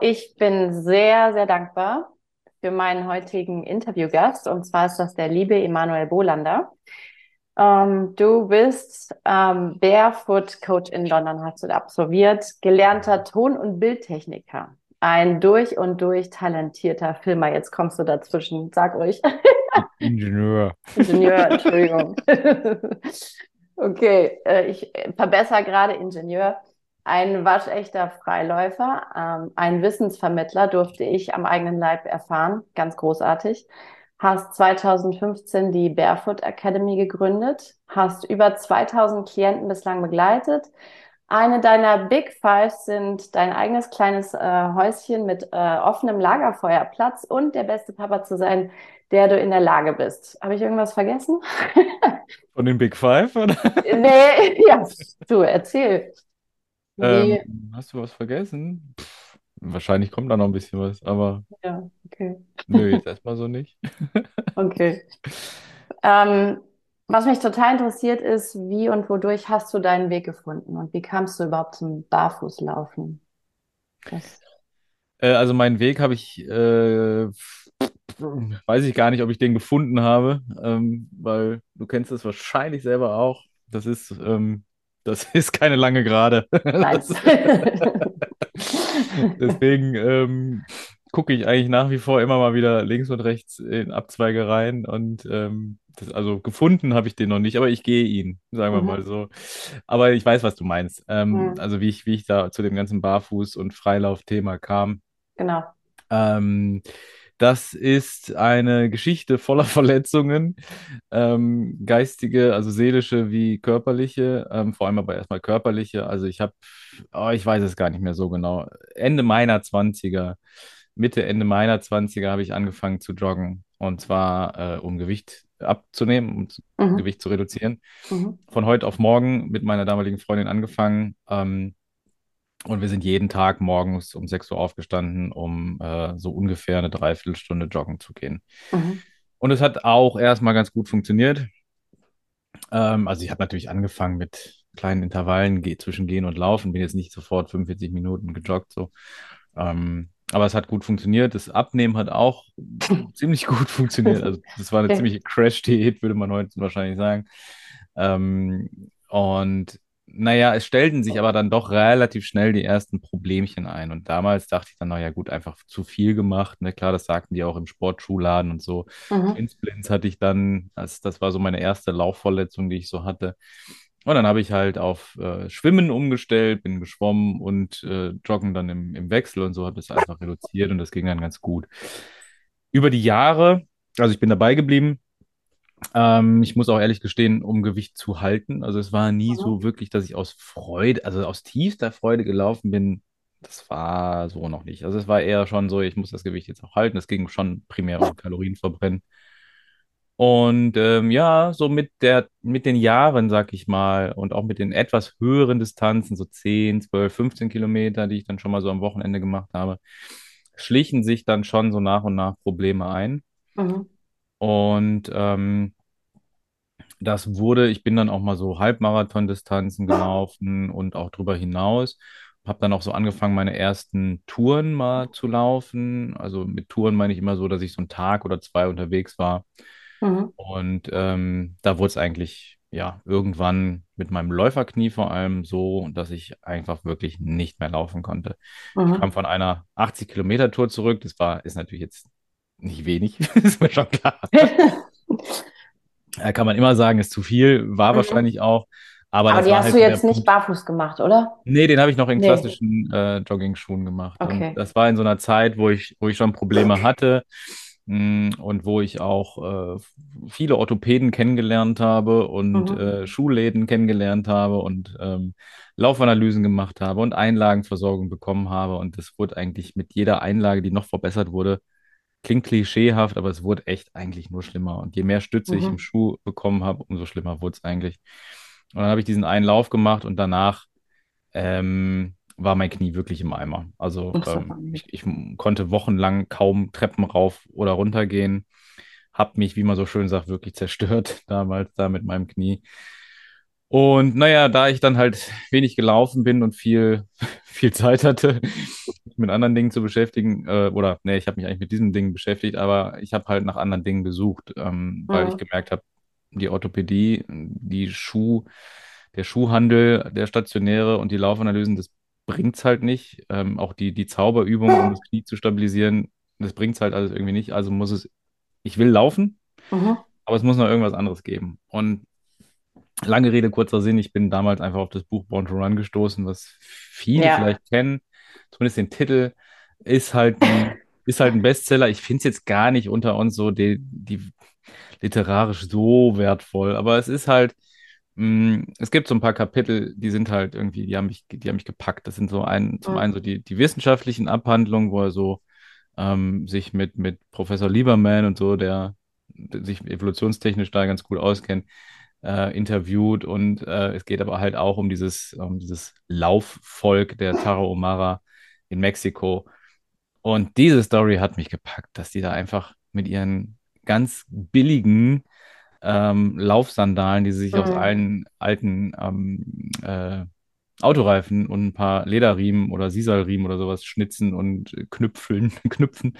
ich bin sehr, sehr dankbar für meinen heutigen Interviewgast. Und zwar ist das der liebe Emanuel Bolander. Ähm, du bist ähm, Barefoot Coach in London, hast du absolviert, gelernter Ton- und Bildtechniker. Ein durch und durch talentierter Filmer. Jetzt kommst du dazwischen, sag ruhig. Ingenieur. Ingenieur, Entschuldigung. okay, äh, ich verbessere gerade Ingenieur. Ein waschechter Freiläufer, ähm, ein Wissensvermittler durfte ich am eigenen Leib erfahren. Ganz großartig. Hast 2015 die Barefoot Academy gegründet, hast über 2000 Klienten bislang begleitet. Eine deiner Big Five sind dein eigenes kleines äh, Häuschen mit äh, offenem Lagerfeuerplatz und der beste Papa zu sein, der du in der Lage bist. Habe ich irgendwas vergessen? Von den Big Five, oder? nee, ja, du erzähl. Ähm, hast du was vergessen? Pff, wahrscheinlich kommt da noch ein bisschen was, aber Ja, okay. nö, jetzt erstmal so nicht. Okay. Ähm, was mich total interessiert ist, wie und wodurch hast du deinen Weg gefunden und wie kamst du überhaupt zum Barfußlaufen? Das, Äh, also meinen Weg habe ich, äh, weiß ich gar nicht, ob ich den gefunden habe, ähm, weil du kennst das wahrscheinlich selber auch. Das ist, ähm, das ist keine lange Gerade. deswegen ähm, gucke ich eigentlich nach wie vor immer mal wieder links und rechts in Abzweige rein und ähm, das, also gefunden habe ich den noch nicht, aber ich gehe ihn, sagen wir Mhm. mal so. Aber ich weiß, was du meinst. Ähm, Mhm. also wie ich, wie ich da zu dem ganzen Barfuß- und Freilaufthema kam. Genau. Ähm, das ist eine Geschichte voller Verletzungen, ähm, geistige, also seelische wie körperliche, ähm, vor allem aber erstmal körperliche. Also ich habe, oh, ich weiß es gar nicht mehr so genau. Ende meiner Zwanziger, Mitte, Ende meiner Zwanziger habe ich angefangen zu joggen und zwar äh, um Gewicht abzunehmen, um zu- Mhm. Gewicht zu reduzieren. Mhm. Von heute auf morgen mit meiner damaligen Freundin angefangen. Ähm, und wir sind jeden Tag morgens um 6 Uhr aufgestanden, um äh, so ungefähr eine Dreiviertelstunde joggen zu gehen. Mhm. Und es hat auch erstmal ganz gut funktioniert. Ähm, also ich habe natürlich angefangen mit kleinen Intervallen zwischen Gehen und Laufen, bin jetzt nicht sofort 45 Minuten gejoggt so. Ähm, aber es hat gut funktioniert. Das Abnehmen hat auch ziemlich gut funktioniert. Also das war eine ziemliche Crash-Diät, würde man heute wahrscheinlich sagen. Ähm, und naja, es stellten sich aber dann doch relativ schnell die ersten Problemchen ein. Und damals dachte ich dann, naja, gut, einfach zu viel gemacht. Ne? Klar, das sagten die auch im Sportschuhladen und so. Mhm. Shinsplints hatte ich dann, das, das war so meine erste Laufverletzung, die ich so hatte. Und dann habe ich halt auf äh, Schwimmen umgestellt, bin geschwommen und äh, Joggen dann im, im Wechsel und so habe das einfach reduziert und das ging dann ganz gut. Über die Jahre, also ich bin dabei geblieben, ähm, ich muss auch ehrlich gestehen, um Gewicht zu halten. Also es war nie Mhm. so wirklich, dass ich aus Freude, also aus tiefster Freude gelaufen bin. Das war so noch nicht. Also es war eher schon so, ich muss das Gewicht jetzt auch halten. Es ging schon primär um Kalorienverbrennen. Und ähm, ja, so mit der, mit den Jahren, sag ich mal, und auch mit den etwas höheren Distanzen, so 10, 12, 15 Kilometer, die ich dann schon mal so am Wochenende gemacht habe, schlichen sich dann schon so nach und nach Probleme ein. Mhm. Und ähm, das wurde, ich bin dann auch mal so Halbmarathon-Distanzen gelaufen und auch drüber hinaus. Habe dann auch so angefangen, meine ersten Touren mal zu laufen. Also mit Touren meine ich immer so, dass ich so einen Tag oder zwei unterwegs war. Mhm. Und ähm, da wurde es eigentlich, ja, irgendwann mit meinem Läuferknie vor allem so, dass ich einfach wirklich nicht mehr laufen konnte. Ich Mhm. kam von einer 80-Kilometer-Tour zurück. Das war, ist natürlich jetzt nicht wenig, ist mir schon klar. Ja, kann man immer sagen, ist zu viel, war Mhm. wahrscheinlich auch. Aber Aber die hast halt du jetzt nicht Punkt. barfuß gemacht, oder? Nee, den habe ich noch in Nee. klassischen äh, Jogging-Schuhen gemacht. Und Okay. das war in so einer Zeit, wo ich, wo ich schon Probleme hatte mh, und wo ich auch äh, viele Orthopäden kennengelernt habe und Mhm. äh, Schuhläden kennengelernt habe und ähm, Laufanalysen gemacht habe und Einlagenversorgung bekommen habe. Und das wurde eigentlich mit jeder Einlage, die noch verbessert wurde, klingt klischeehaft, aber es wurde echt eigentlich nur schlimmer. Und je mehr Stütze ich im Mhm. Schuh bekommen habe, umso schlimmer wurde es eigentlich. Und dann habe ich diesen einen Lauf gemacht und danach ähm, war mein Knie wirklich im Eimer. Also ähm, ich, ich konnte wochenlang kaum Treppen rauf oder runter gehen. Hab mich, wie man so schön sagt, wirklich zerstört damals da mit meinem Knie. Und naja, da ich dann halt wenig gelaufen bin und viel, viel Zeit hatte, mich mit anderen Dingen zu beschäftigen, äh, oder nee, ich habe mich eigentlich mit diesen Dingen beschäftigt, aber ich habe halt nach anderen Dingen gesucht, ähm, weil ich Mhm. gemerkt habe, die Orthopädie, die Schuh, der Schuhhandel, der stationäre und die Laufanalysen, das bringt's halt nicht. Ähm, auch die, die Zauberübungen, um das Knie zu stabilisieren, das bringt's halt alles irgendwie nicht. Also muss es, ich will laufen, Mhm. aber es muss noch irgendwas anderes geben. Und Lange Rede, kurzer Sinn, ich bin damals einfach auf das Buch Born to Run gestoßen, was viele Ja. vielleicht kennen, zumindest den Titel, ist halt ein, ist halt ein Bestseller. Ich finde es jetzt gar nicht unter uns so die, die literarisch so wertvoll, aber es ist halt, mh, es gibt so ein paar Kapitel, die sind halt irgendwie, die haben mich, die haben mich gepackt. Das sind so ein, zum einen so die, die wissenschaftlichen Abhandlungen, wo er so ähm, sich mit, mit Professor Lieberman und so, der, der sich evolutionstechnisch da ganz gut auskennt, äh, interviewt. Und äh, es geht aber halt auch um dieses, um dieses Laufvolk der Tarahumara in Mexiko. Und diese Story hat mich gepackt, dass die da einfach mit ihren ganz billigen ähm, Laufsandalen, die sie sich aus Mhm. allen alten ähm, äh, Autoreifen und ein paar Lederriemen oder Sisalriemen oder sowas schnitzen und knüpfeln, knüpfen,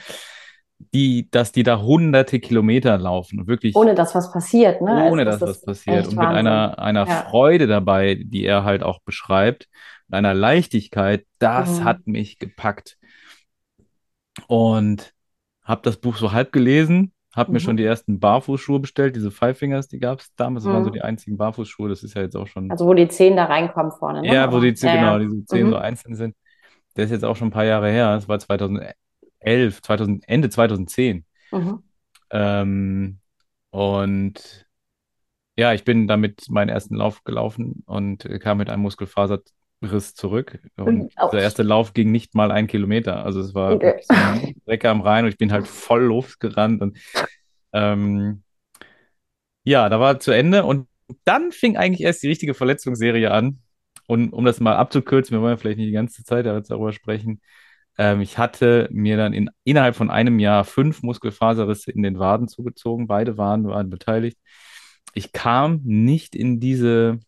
die, dass die da hunderte Kilometer laufen wirklich Ohne dass was passiert, ne? Also ohne das dass was passiert und mit Wahnsinn. einer, einer Ja. Freude dabei, die er halt auch beschreibt, und einer Leichtigkeit, das Mhm. hat mich gepackt. Und habe das Buch so halb gelesen, habe mir schon Mhm. die ersten Barfußschuhe bestellt, diese Five Fingers, die gab es damals, das waren so die Mhm. einzigen Barfußschuhe, das ist ja jetzt auch schon, Also wo die Zehen da reinkommen vorne, ne? ja, wo die, Ja, genau, ja. diese zehn so Mhm. einzeln sind, der ist jetzt auch schon ein paar Jahre her, das war 2011, 2000, Ende 2010. Mhm. Ähm, und Ja, ich bin damit meinen ersten Lauf gelaufen und kam mit einem Muskelfaserriss zurück. Und Mhm. dieser Autsch. erste Lauf ging nicht mal ein Kilometer. Also es war Okay. so Strecke am Rhein und ich bin halt voll losgerannt. Und ähm, ja, da war zu Ende. Und dann fing eigentlich erst die richtige Verletzungsserie an. Und um das mal abzukürzen, wir wollen ja vielleicht nicht die ganze Zeit darüber sprechen. Ähm, ich hatte mir dann in, innerhalb von einem Jahr fünf Muskelfaserrisse in den Waden zugezogen. Beide Waden waren beteiligt. Ich kam nicht in diese,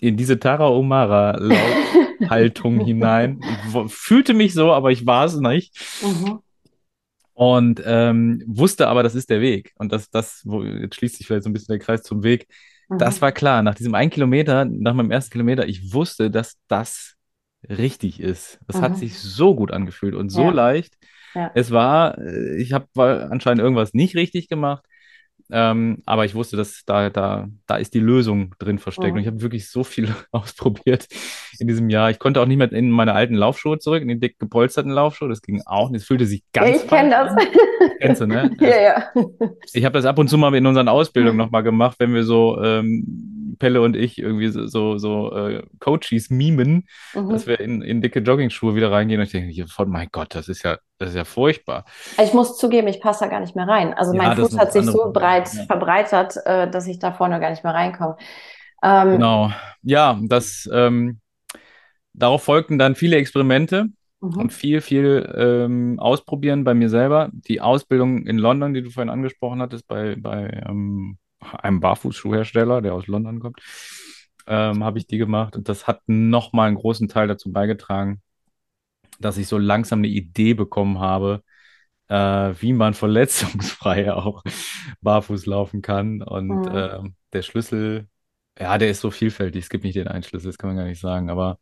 in diese Tarahumara-Laufhaltung hinein. Ich fühlte mich so, aber ich war es nicht. Mhm. Und ähm, wusste aber, das ist der Weg. Und das, das, wo, jetzt schließt sich vielleicht so ein bisschen der Kreis zum Weg. Das Mhm. war klar. Nach diesem einen Kilometer, nach meinem ersten Kilometer, ich wusste, dass das richtig ist. Das hat sich Mhm. so gut angefühlt und so Ja, leicht. ja. Es war, äh, ich habe anscheinend irgendwas nicht richtig gemacht. Ähm, aber ich wusste, dass da, da, da ist die Lösung drin versteckt. Und ich Mhm. habe wirklich so viel ausprobiert in diesem Jahr. Ich konnte auch nicht mehr in meine alten Laufschuhe zurück, in die dick gepolsterten Laufschuhe. Das ging auch nicht. Es fühlte sich Ja, ganz ich kenne das. Kennst du, ne? Ja, ja. ich habe das ab und zu mal in unseren Ausbildungen nochmal gemacht, wenn wir so, ähm, Pelle und ich, irgendwie so, so, so äh, Coaches mimen, dass Mhm. wir in, in dicke Joggingschuhe wieder reingehen. Und ich denke, hier, voll, mein Gott, das ist ja, das ist ja furchtbar. Ich muss zugeben, ich passe da gar nicht mehr rein. Also mein Ja, ist Fuß hat sich so Problem. breit Ja. verbreitert, äh, dass ich da vorne gar nicht mehr reinkomme. Ähm, Genau. Ja, das, ähm, darauf folgten dann viele Experimente und mhm. viel, viel ähm, Ausprobieren bei mir selber. Die Ausbildung in London, die du vorhin angesprochen hattest, bei, bei ähm, einem Barfußschuhhersteller, der aus London kommt, ähm, habe ich die gemacht. Und das hat nochmal einen großen Teil dazu beigetragen, dass ich so langsam eine Idee bekommen habe, äh, wie man verletzungsfrei auch barfuß laufen kann. Und Mhm. äh, der Schlüssel, ja, der ist so vielfältig. Es gibt nicht den einen Schlüssel, das kann man gar nicht sagen. Aber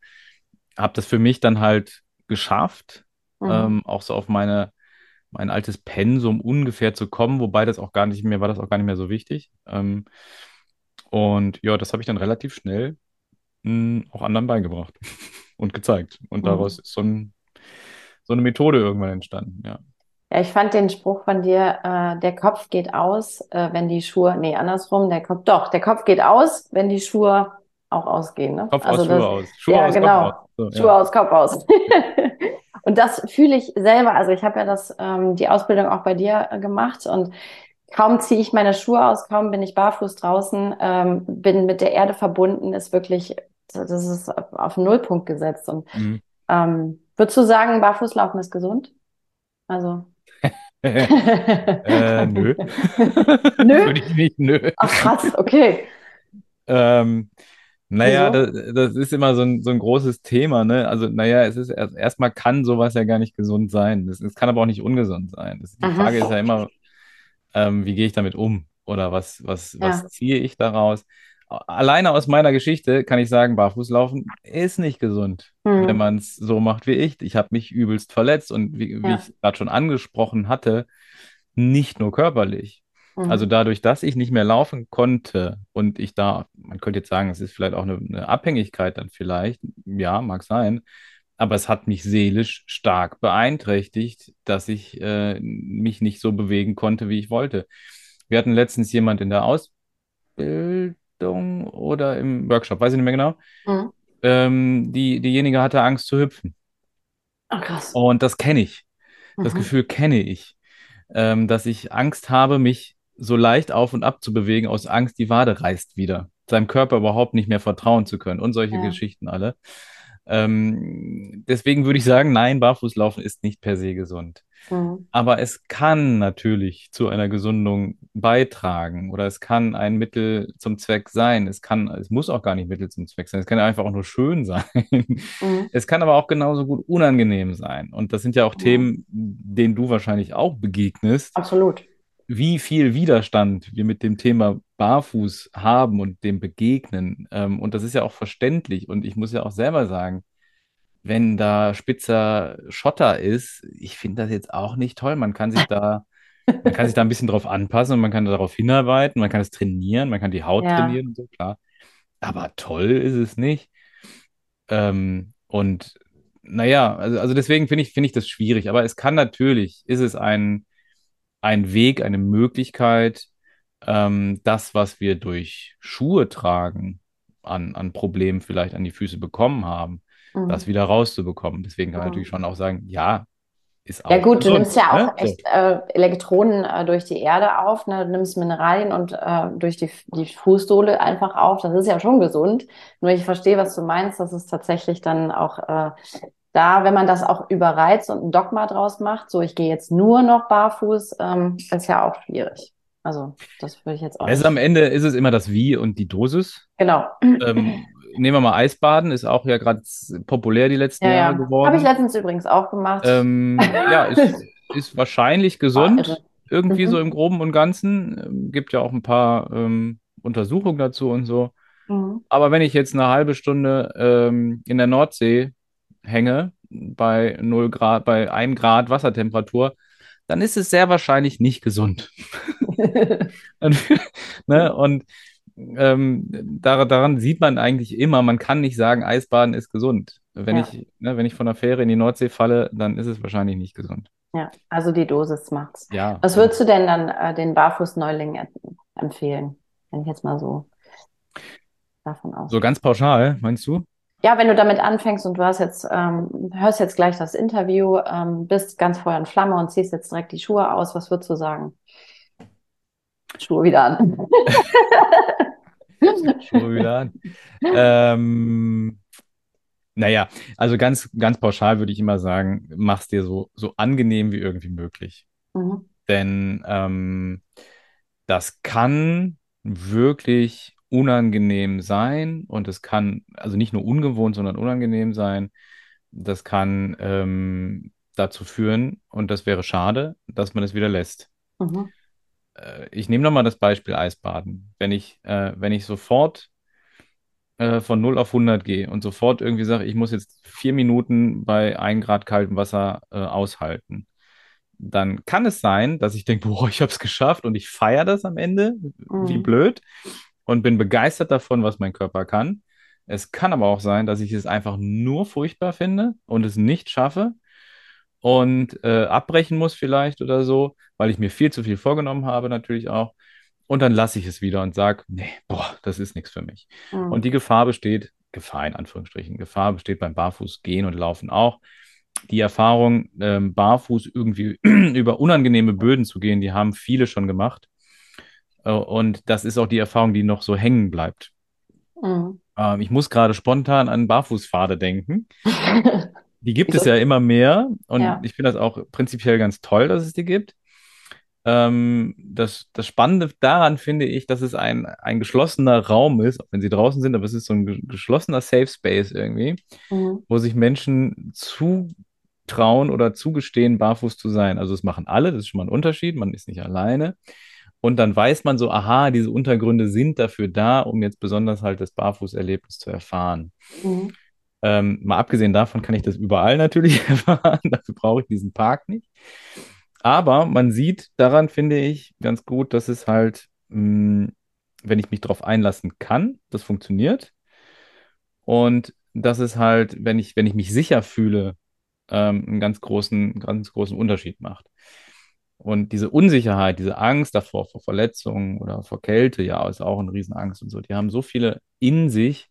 habe das für mich dann halt geschafft, Mhm. ähm, auch so auf meine, mein altes Pensum ungefähr zu kommen, wobei das auch gar nicht mehr, war das auch gar nicht mehr so wichtig. Ähm, und ja, das habe ich dann relativ schnell mh, auch anderen beigebracht und gezeigt. Und daraus Mhm. ist so ein, so eine Methode irgendwann entstanden, ja. Ja, ich fand den Spruch von dir, äh, der Kopf geht aus, äh, wenn die Schuhe, nee, andersrum, der Kopf, doch, der Kopf geht aus, wenn die Schuhe auch ausgehen, ne? Kopf aus, Also Schuhe das, aus. Schuhe ja, aus, Kopf aus. genau, So, Schuhe ja. aus, Kopf aus. Und das fühle ich selber, also ich habe ja das, ähm, die Ausbildung auch bei dir äh, gemacht und kaum ziehe ich meine Schuhe aus, kaum bin ich barfuß draußen, ähm, bin mit der Erde verbunden, ist wirklich, das ist auf den Nullpunkt gesetzt. Und Mhm. ähm, würdest du sagen, Barfußlaufen ist gesund? Also. Äh, nö. Nö? Würde ich nicht, nö. Ach krass, okay. Ähm, Naja, das, das ist immer so ein, so ein großes Thema, ne? Also, naja, es ist erst, erstmal kann sowas ja gar nicht gesund sein. Das, es kann aber auch nicht ungesund sein. Das, die Frage ist ja immer, ähm, wie gehe ich damit um? Oder was, was, was Ja. ziehe ich daraus? Alleine aus meiner Geschichte kann ich sagen, Barfußlaufen ist nicht gesund, wenn Mhm. man es so macht wie ich. Ich habe mich übelst verletzt und wie, wie Ja. ich gerade schon angesprochen hatte, nicht nur körperlich. Also Mhm. dadurch, dass ich nicht mehr laufen konnte und ich da, man könnte jetzt sagen, es ist vielleicht auch eine, eine Abhängigkeit dann vielleicht, ja, mag sein, aber es hat mich seelisch stark beeinträchtigt, dass ich äh, mich nicht so bewegen konnte, wie ich wollte. Wir hatten letztens jemand in der Ausbildung oder im Workshop, weiß ich nicht mehr genau. Mhm. Ähm, die, diejenige hatte Angst zu hüpfen. Ach, krass. Und das kenne ich. Das Mhm. Gefühl kenne ich, ähm, dass ich Angst habe, mich so leicht auf und ab zu bewegen, aus Angst, die Wade reißt wieder, seinem Körper überhaupt nicht mehr vertrauen zu können und solche Ja. Geschichten alle. Ähm, deswegen würde ich sagen, nein, Barfußlaufen ist nicht per se gesund. Mhm. Aber es kann natürlich zu einer Gesundung beitragen oder es kann ein Mittel zum Zweck sein. Es kann, es muss auch gar nicht Mittel zum Zweck sein. Es kann einfach auch nur schön sein. Mhm. Es kann aber auch genauso gut unangenehm sein. Und das sind ja auch Ja. Themen, denen du wahrscheinlich auch begegnest, Absolut. Wie viel Widerstand wir mit dem Thema Barfuß haben und dem begegnen. Ähm, und das ist ja auch verständlich. Und ich muss ja auch selber sagen, wenn da spitzer Schotter ist, ich finde das jetzt auch nicht toll. Man kann sich da, man kann sich da ein bisschen drauf anpassen und man kann darauf hinarbeiten, man kann es trainieren, man kann die Haut Ja. trainieren und so, klar. Aber toll ist es nicht. Ähm, und naja, also, also deswegen finde ich, finde ich das schwierig. Aber es kann natürlich, ist es ein, ein Weg, eine Möglichkeit, ähm, das, was wir durch Schuhe tragen, an, an Problemen vielleicht an die Füße bekommen haben, das Mhm. wieder rauszubekommen. Deswegen kann man natürlich Mhm. schon auch sagen, ja, ist Ja auch gut, du nimmst gesund. ja Ne? auch So. echt äh, Elektronen äh, durch die Erde auf, ne? Du nimmst Mineralien und äh, durch die, die Fußsohle einfach auf. Das ist ja schon gesund. Nur ich verstehe, was du meinst. Das ist tatsächlich dann auch äh, da, wenn man das auch überreizt und ein Dogma draus macht, so ich gehe jetzt nur noch barfuß, ähm, ist ja auch schwierig. Also das würde ich jetzt auch Es ist am. Ende ist es immer das Wie und die Dosis. Genau. Ähm, nehmen wir mal Eisbaden, ist auch ja gerade populär die letzten Ja, Jahre ja. Habe ich geworden. letztens übrigens auch gemacht. Ähm, ja, ist, ist wahrscheinlich gesund, irgendwie so Mhm. im Groben und Ganzen. Ähm, gibt ja auch ein paar ähm, Untersuchungen dazu und so. Mhm. Aber wenn ich jetzt eine halbe Stunde ähm, in der Nordsee hänge, bei null Grad, bei einem Grad Wassertemperatur, dann ist es sehr wahrscheinlich nicht gesund. Und, ne? Und ähm, dar daran sieht man eigentlich immer, man kann nicht sagen, Eisbaden ist gesund. Wenn Ja, ich, ne, wenn ich von der Fähre in die Nordsee falle, dann ist es wahrscheinlich nicht gesund. ja. Also die Dosis macht's. Ja, Was würdest du denn dann äh, den Barfußneulingen empfehlen, wenn ich jetzt mal so davon so ausgehe? ganz pauschal, meinst du? Ja, wenn du damit anfängst und du hast jetzt, ähm, hörst jetzt gleich das Interview, ähm, bist ganz Feuer und Flamme und ziehst jetzt direkt die Schuhe aus, was würdest du sagen? Schuhe wieder an. Schuhe wieder an. Ähm, naja, also ganz, ganz pauschal würde ich immer sagen, mach's dir so, so angenehm wie irgendwie möglich. Mhm. Denn ähm, das kann wirklich unangenehm sein und es kann, also nicht nur ungewohnt, sondern unangenehm sein. Das kann ähm, dazu führen, und das wäre schade, dass man es wieder lässt. Mhm. Äh, ich nehme nochmal das Beispiel Eisbaden. Wenn ich, äh, wenn ich sofort äh, von null auf hundert gehe und sofort irgendwie sage, ich muss jetzt vier Minuten bei 1 Grad kaltem Wasser äh, aushalten, dann kann es sein, dass ich denke, boah, ich habe es geschafft und ich feiere das am Ende, wie Mhm. blöd, und bin begeistert davon, was mein Körper kann. Es kann aber auch sein, dass ich es einfach nur furchtbar finde und es nicht schaffe und äh, abbrechen muss vielleicht oder so, weil ich mir viel zu viel vorgenommen habe, natürlich auch. Und dann lasse ich es wieder und sage, nee, boah, das ist nichts für mich. Und Mhm. die Gefahr besteht, Gefahr in Anführungsstrichen, Gefahr besteht beim Barfußgehen und Laufen auch. Die Erfahrung, ähm, barfuß irgendwie über unangenehme Böden zu gehen, die haben viele schon gemacht. Äh, und das ist auch die Erfahrung, die noch so hängen bleibt. Mhm. Ähm, ich muss gerade spontan an Barfußpfade denken. Die gibt es ja immer mehr und Ja. ich finde das auch prinzipiell ganz toll, dass es die gibt. Ähm, das, das Spannende daran finde ich, dass es ein, ein geschlossener Raum ist, auch wenn sie draußen sind, aber es ist so ein ge- geschlossener Safe Space irgendwie, Mhm. wo sich Menschen zutrauen oder zugestehen, barfuß zu sein. Also das machen alle, das ist schon mal ein Unterschied, man ist nicht alleine. Und dann weiß man so, aha, diese Untergründe sind dafür da, um jetzt besonders halt das Barfußerlebnis zu erfahren. Mhm. Ähm, mal abgesehen davon kann ich das überall natürlich erfahren, dafür brauche ich diesen Park nicht. Aber man sieht daran, finde ich, ganz gut, dass es halt, mh, wenn ich mich darauf einlassen kann, das funktioniert. Und dass es halt, wenn ich, wenn ich mich sicher fühle, ähm, einen ganz großen, ganz großen Unterschied macht. Und diese Unsicherheit, diese Angst davor, vor Verletzungen oder vor Kälte, ja, ist auch eine Riesenangst und so. Die haben so viele in sich,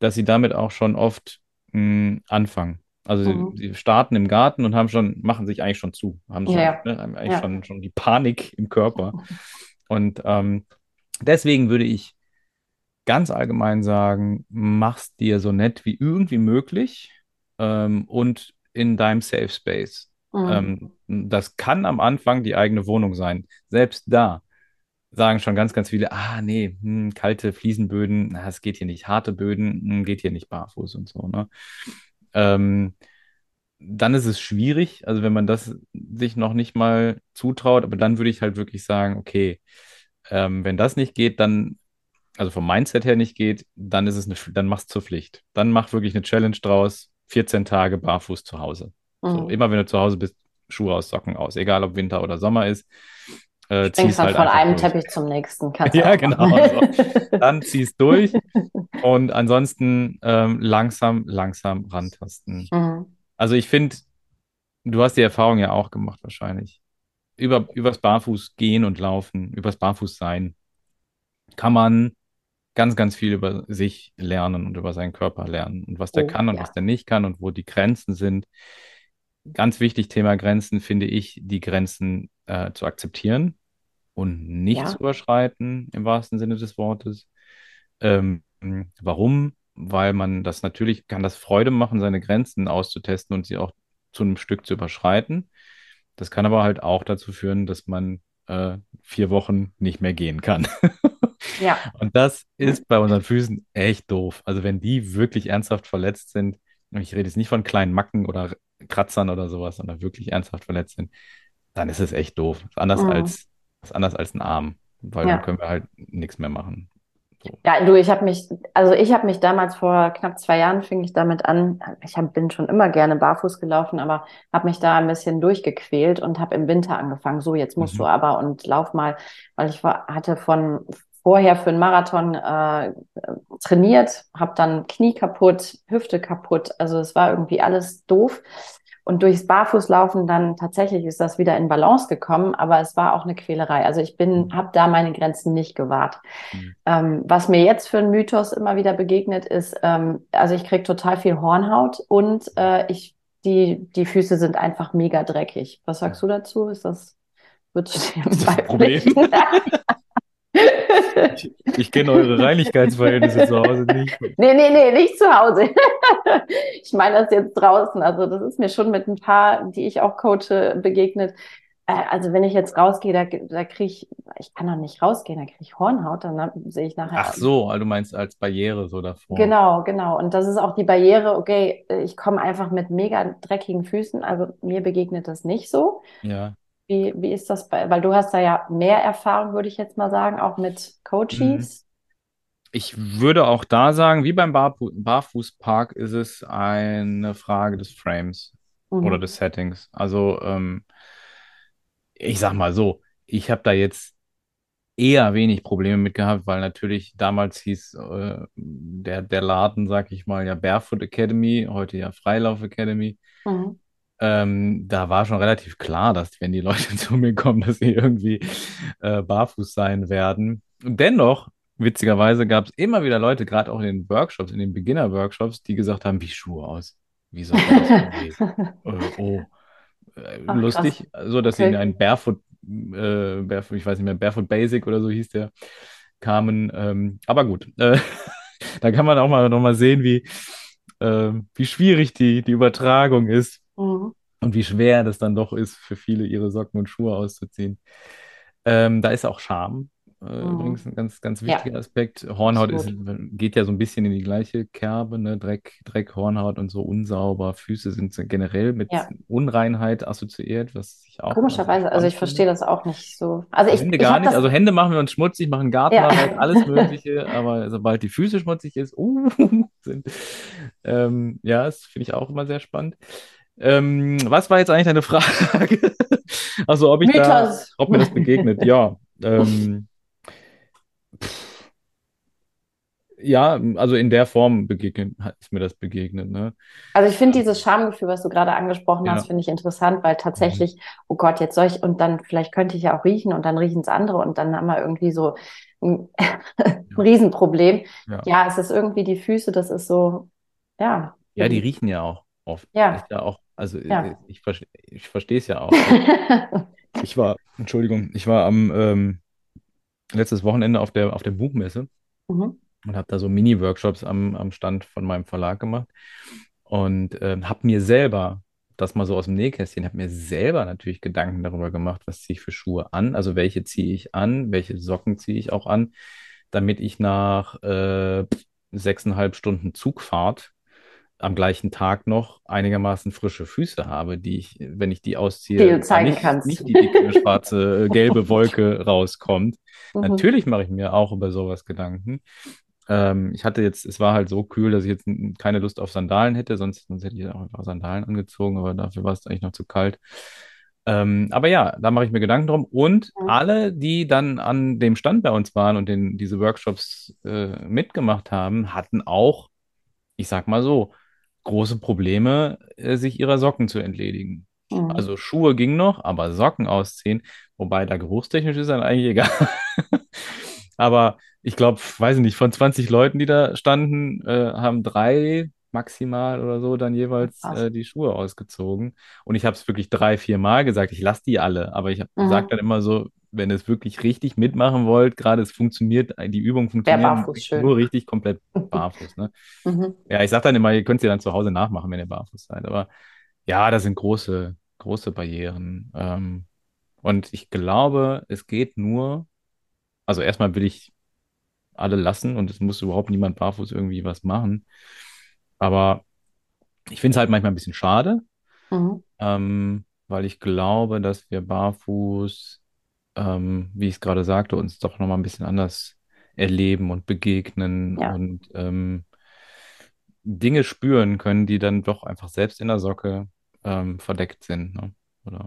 dass sie damit auch schon oft mh, anfangen. Also sie, Mhm. sie starten im Garten und haben schon, machen sich eigentlich schon zu, haben Ja, schon, ja, ne, haben eigentlich ja. schon, schon die Panik im Körper. Und ähm, deswegen würde ich ganz allgemein sagen, mach's dir so nett wie irgendwie möglich ähm, und in deinem Safe Space. Mhm. Ähm, das kann am Anfang die eigene Wohnung sein. Selbst da sagen schon ganz, ganz viele, ah nee, hm, kalte Fliesenböden, na, es geht hier nicht. Harte Böden, hm, geht hier nicht barfuß und so, ne? Ähm, dann ist es schwierig, also wenn man das sich noch nicht mal zutraut, aber dann würde ich halt wirklich sagen, okay, ähm, wenn das nicht geht, dann also vom Mindset her nicht geht, dann ist es eine, dann mach's zur Pflicht. Dann mach wirklich eine Challenge draus, 14 Tage barfuß zu Hause. So, Mhm. immer wenn du zu Hause bist, Schuhe aus, Socken aus, egal ob Winter oder Sommer ist, äh, zieh's dann halt von einem durch. Teppich zum nächsten, kannst Ja, genau so. machen. Dann zieh's durch und ansonsten ähm, langsam, langsam rantasten. Mhm. Also ich finde, du hast die Erfahrung ja auch gemacht wahrscheinlich. Über, übers Barfuß gehen und laufen, übers Barfuß sein, kann man ganz, ganz viel über sich lernen und über seinen Körper lernen und was der Oh, kann und was ja. der nicht kann und wo die Grenzen sind. Ganz wichtig, Thema Grenzen, finde ich, die Grenzen äh, zu akzeptieren und nicht zu Ja. überschreiten, im wahrsten Sinne des Wortes. Ähm, warum? Weil man das natürlich, kann das Freude machen, seine Grenzen auszutesten und sie auch zu einem Stück zu überschreiten. Das kann aber halt auch dazu führen, dass man äh, vier Wochen nicht mehr gehen kann. Ja. Und das ist bei unseren Füßen echt doof. Also wenn die wirklich ernsthaft verletzt sind, und ich rede jetzt nicht von kleinen Macken oder Kratzern oder sowas, sondern wirklich ernsthaft verletzt sind, dann ist es echt doof. Anders Mhm. als, ist anders als ein Arm, weil dann Ja. können wir halt nichts mehr machen. So. Ja, du, ich habe mich, also ich habe mich damals vor knapp zwei Jahren fing ich damit an. Ich hab, bin schon immer gerne barfuß gelaufen, aber habe mich da ein bisschen durchgequält und habe im Winter angefangen. So, jetzt musst du Mhm. aber und lauf mal, weil ich war, hatte von vorher für einen Marathon äh, trainiert, habe dann Knie kaputt, Hüfte kaputt. Also es war irgendwie alles doof. Und durchs Barfußlaufen dann tatsächlich ist das wieder in Balance gekommen, aber es war auch eine Quälerei. Also ich bin, Mhm. habe da meine Grenzen nicht gewahrt. Mhm. Ähm, was mir jetzt für ein Mythos immer wieder begegnet ist, ähm, also ich kriege total viel Hornhaut und äh, ich, die, die Füße sind einfach mega dreckig. Was sagst du dazu? Ist das, würdest du dem? Problem? Ich, ich kenne eure Reinlichkeitsverhältnisse zu Hause nicht. Nee, nee, nee, nicht zu Hause. Ich meine das jetzt draußen. Also das ist mir schon mit ein paar, die ich auch coache, begegnet. Äh, Also wenn ich jetzt rausgehe, da, da kriege ich, ich kann doch nicht rausgehen, da kriege ich Hornhaut, dann hab- sehe ich nachher Ach so, also du meinst als Barriere so davor. Genau, genau. Und das ist auch die Barriere, okay, ich komme einfach mit mega dreckigen Füßen, also mir begegnet das nicht so. Ja. Wie, wie ist das bei, weil du hast da ja mehr Erfahrung, würde ich jetzt mal sagen, auch mit Mhm. Coaches. Ich würde auch da sagen, wie beim Barfu Barfußpark ist es eine Frage des Frames oder Mhm. des Settings. Also, ähm, ich sag mal so, ich habe da jetzt eher wenig Probleme mit gehabt, weil natürlich damals hieß äh, der, der Laden, sag ich mal, ja Barefoot Academy, heute ja Freilauf Academy. Mhm. Ähm, da war schon relativ klar, dass wenn die Leute zu mir kommen, dass sie irgendwie äh, barfuß sein werden. Und dennoch, witzigerweise, gab es immer wieder Leute, gerade auch in den Workshops, in den Beginner-Workshops, die gesagt haben, wie Schuhe aus? Wie soll das aussehen? Äh, oh, äh, Ach, krass. lustig, so dass sie in Okay. einen Barefoot, äh, Barefoot, ich weiß nicht mehr, Barefoot Basic oder so hieß der, kamen. Ähm, aber gut, äh, da kann man auch mal noch mal sehen, wie, äh, wie schwierig die, die Übertragung ist. Mhm. und wie schwer das dann doch ist, für viele ihre Socken und Schuhe auszuziehen. Ähm, da ist auch Scham äh, Mhm. übrigens ein ganz, ganz Ja, wichtiger Aspekt. Hornhaut ist, geht ja so ein bisschen in die gleiche Kerbe, ne? Dreck, Dreck, Hornhaut und so unsauber. Füße sind generell mit Ja. Unreinheit assoziiert, was ich auch Komischerweise, also ich verstehe das auch nicht so. Also ich, Hände ich gar nicht. Also Hände machen wir uns schmutzig, machen ja. Gartenarbeit, alles Mögliche, aber sobald die Füße schmutzig ist, uh, sind, ähm, ja, das finde ich auch immer sehr spannend. Ähm, was war jetzt eigentlich deine Frage? Also, ob ich da, ob mir das begegnet? Ja, ähm, ja, also in der Form begegnet, hat- ist mir das begegnet, ne? Also ich finde dieses Schamgefühl, was du gerade angesprochen hast, Ja. finde ich interessant, weil Mhm. tatsächlich, oh Gott, jetzt soll ich, und dann vielleicht könnte ich ja auch riechen und dann riechen es andere und dann haben wir irgendwie so ein, ein Ja. Riesenproblem. Ja. Ja, es ist irgendwie die Füße, das ist so, ja, Ja, die riechen ja auch oft. Ist ja, ja auch, also äh, ja. ich, verste- ich verstehe es ja auch. Ich war, Entschuldigung, ich war am ähm, letztes Wochenende auf der, auf der Buchmesse Mhm. und habe da so Mini-Workshops am, am Stand von meinem Verlag gemacht und ähm, habe mir selber, das mal so aus dem Nähkästchen, habe mir selber natürlich Gedanken darüber gemacht, was ziehe ich für Schuhe an, also welche ziehe ich an, welche Socken ziehe ich auch an, damit ich nach äh, sechseinhalb Stunden Zugfahrt am gleichen Tag noch einigermaßen frische Füße habe, die ich, wenn ich die Die ausziehe, zeigen nicht, nicht die dicke, schwarze, äh, gelbe Wolke rauskommt. Mhm. Natürlich mache ich mir auch über sowas Gedanken. Ähm, ich hatte jetzt, es war halt so kühl, dass ich jetzt keine Lust auf Sandalen hätte, sonst, sonst hätte ich auch einfach Sandalen angezogen, aber dafür war es eigentlich noch zu kalt. Ähm, aber ja, da mache ich mir Gedanken drum. Und Mhm. alle, die dann an dem Stand bei uns waren und den, diese Workshops äh, mitgemacht haben, hatten auch, ich sag mal so, große Probleme, äh, sich ihrer Socken zu entledigen. Mhm. Also Schuhe ging noch, aber Socken ausziehen, wobei da geruchstechnisch ist dann eigentlich egal. Aber ich glaube, weiß ich nicht, von 20 Leuten, die da standen, äh, haben drei maximal oder so dann jeweils äh, die Schuhe ausgezogen. Und ich habe es wirklich drei, vier Mal gesagt, ich lasse die alle. Aber ich sage Mhm. dann immer so, wenn ihr es wirklich richtig mitmachen wollt, gerade es funktioniert, die barfuß wirklich schön. nur richtig komplett barfuß. Ne? Mhm. Ja, ich sage dann immer, ihr könnt sie dann zu Hause nachmachen, wenn ihr barfuß seid. Aber ja, das sind große, große Barrieren. Ähm, und ich glaube, es geht nur, also erstmal will ich alle lassen und es muss überhaupt niemand barfuß irgendwie was machen. Aber ich finde es halt manchmal ein bisschen schade, Mhm. ähm, weil ich glaube, dass wir barfuß, ähm, wie ich es gerade sagte, uns doch nochmal ein bisschen anders erleben und begegnen Ja. und ähm, Dinge spüren können, die dann doch einfach selbst in der Socke ähm, verdeckt sind. Ne?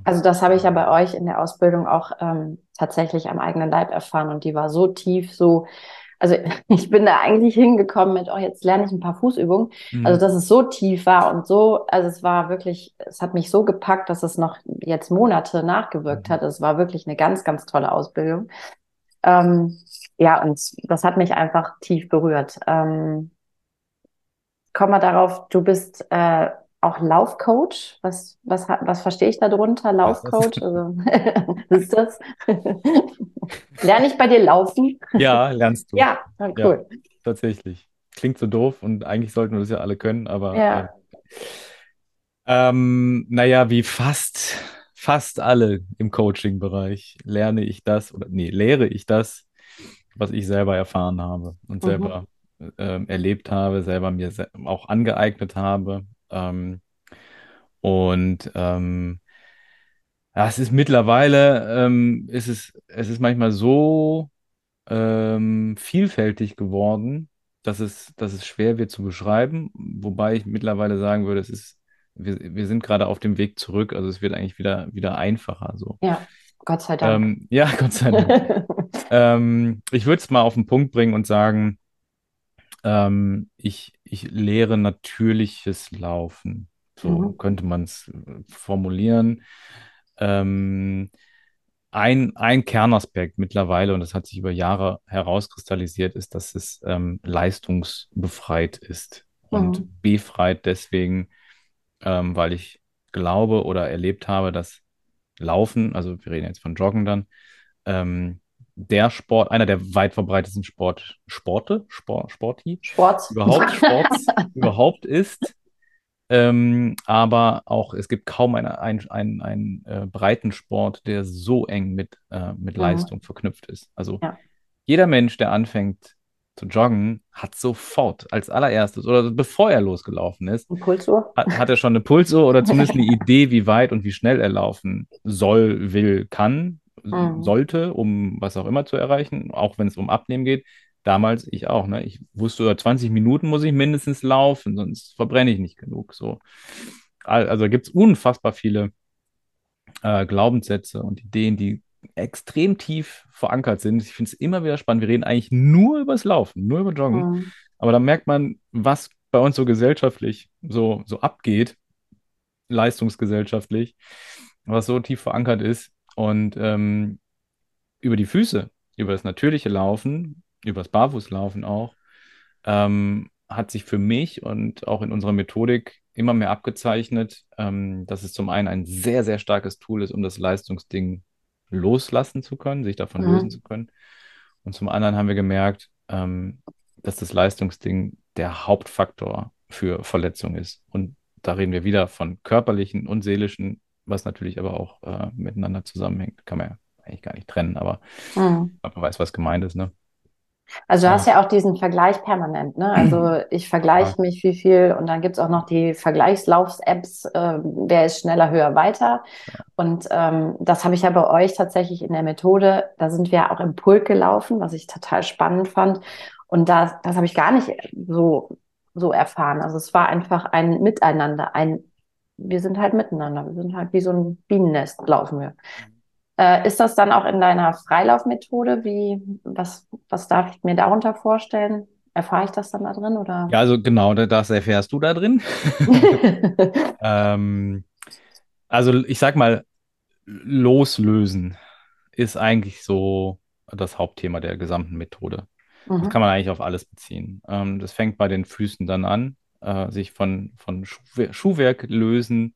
Also das habe ich ja bei euch in der Ausbildung auch ähm, tatsächlich am eigenen Leib erfahren und die war so tief, so, also ich bin da eigentlich hingekommen mit, oh, jetzt lerne ich ein paar Fußübungen. Also Mhm. dass es so tief war und so, also es war wirklich, es hat mich so gepackt, dass es noch jetzt Monate nachgewirkt Mhm. hat. Es war wirklich eine ganz, ganz tolle Ausbildung. Ähm, ja, und das hat mich einfach tief berührt. Ähm, komm mal darauf, du bist äh, auch Laufcoach. Was, was, was verstehe ich darunter? Laufcoach? Also, was ist das? Lerne ich bei dir laufen? Ja, lernst du. Ja, ah, Ja, cool. tatsächlich. Klingt so doof und eigentlich sollten wir das ja alle können, aber äh, Ja. Ähm, naja, wie fast, fast alle im Coaching-Bereich lerne ich das oder nee, lehre ich das, was ich selber erfahren habe und Mhm. selber ähm, erlebt habe, selber mir se auch angeeignet habe. Ähm, und ähm, ja, es ist mittlerweile, ähm, ist es, es ist manchmal so ähm, vielfältig geworden, dass es, dass es schwer wird zu beschreiben, wobei ich mittlerweile sagen würde, es ist, wir, wir sind gerade auf dem Weg zurück, also es wird eigentlich wieder, wieder einfacher so. Ja, Gott sei Dank. Ähm, ja, Gott sei Dank. Ähm, ich würde es mal auf den Punkt bringen und sagen, ähm, ich, ich lehre natürliches Laufen. So Mhm. könnte man es formulieren. Ähm, ein, ein Kernaspekt mittlerweile, und das hat sich über Jahre herauskristallisiert, ist, dass es ähm, leistungsbefreit ist. Und Mhm. befreit deswegen, ähm, weil ich glaube oder erlebt habe, dass Laufen, also wir reden jetzt von Joggen dann, ähm, der Sport, einer der weit verbreitetsten Sport, Sporte, Sport, Sporti, Sport. überhaupt Sports überhaupt ist, Ähm, aber auch es gibt kaum einen ein, ein, ein, äh, Breitensport, der so eng mit, äh, mit Mhm. Leistung verknüpft ist. Also Ja. jeder Mensch, der anfängt zu joggen, hat sofort als allererstes oder bevor er losgelaufen ist, hat, hat er schon eine Pulsuhr oder zumindest eine Idee, wie weit und wie schnell er laufen soll, will, kann, Mhm. sollte, um was auch immer zu erreichen, auch wenn es um Abnehmen geht. Damals ich auch, ne? Ich wusste, 20 Minuten muss ich mindestens laufen, sonst verbrenne ich nicht genug. So. Al- Also gibt es unfassbar viele äh, Glaubenssätze und Ideen, die extrem tief verankert sind. Ich finde es immer wieder spannend. Wir reden eigentlich nur über das Laufen, nur über Joggen. Mhm. Aber da merkt man, was bei uns so gesellschaftlich so, so abgeht, leistungsgesellschaftlich, was so tief verankert ist. Und ähm, über die Füße, über das natürliche Laufen, über das Barfußlaufen auch, ähm, hat sich für mich und auch in unserer Methodik immer mehr abgezeichnet, ähm, dass es zum einen ein sehr, sehr starkes Tool ist, um das Leistungsding loslassen zu können, sich davon lösen Mhm. zu können. Und zum anderen haben wir gemerkt, ähm, dass das Leistungsding der Hauptfaktor für Verletzung ist. Und da reden wir wieder von körperlichen und seelischen, was natürlich aber auch äh, miteinander zusammenhängt. Kann man ja eigentlich gar nicht trennen, aber Mhm. man weiß, was gemeint ist, ne? Also du Ja. hast ja auch diesen Vergleich permanent, ne? Also ich Ja. vergleiche mich wie viel und dann gibt's auch noch die Vergleichslaufs-Apps, äh, wer ist schneller, höher, weiter. Und ähm, das habe ich ja bei euch tatsächlich in der Methode, da sind wir auch im Pulk gelaufen, was ich total spannend fand. Und das, das habe ich gar nicht so, so erfahren. Also es war einfach ein Miteinander, ein, wir sind halt miteinander, wir sind halt wie so ein Bienennest, laufen wir. Äh, ist das dann auch in deiner Freilaufmethode? Wie, was, was darf ich mir darunter vorstellen? Erfahre ich das dann da drin oder? Ja, also genau, da- das erfährst du da drin. Ähm, also ich sag mal, loslösen ist eigentlich so das Hauptthema der gesamten Methode. Das kann Mhm, man eigentlich auf alles beziehen. Ähm, das fängt bei den Füßen dann an, äh, sich von, von Schuhwer Schuhwerk lösen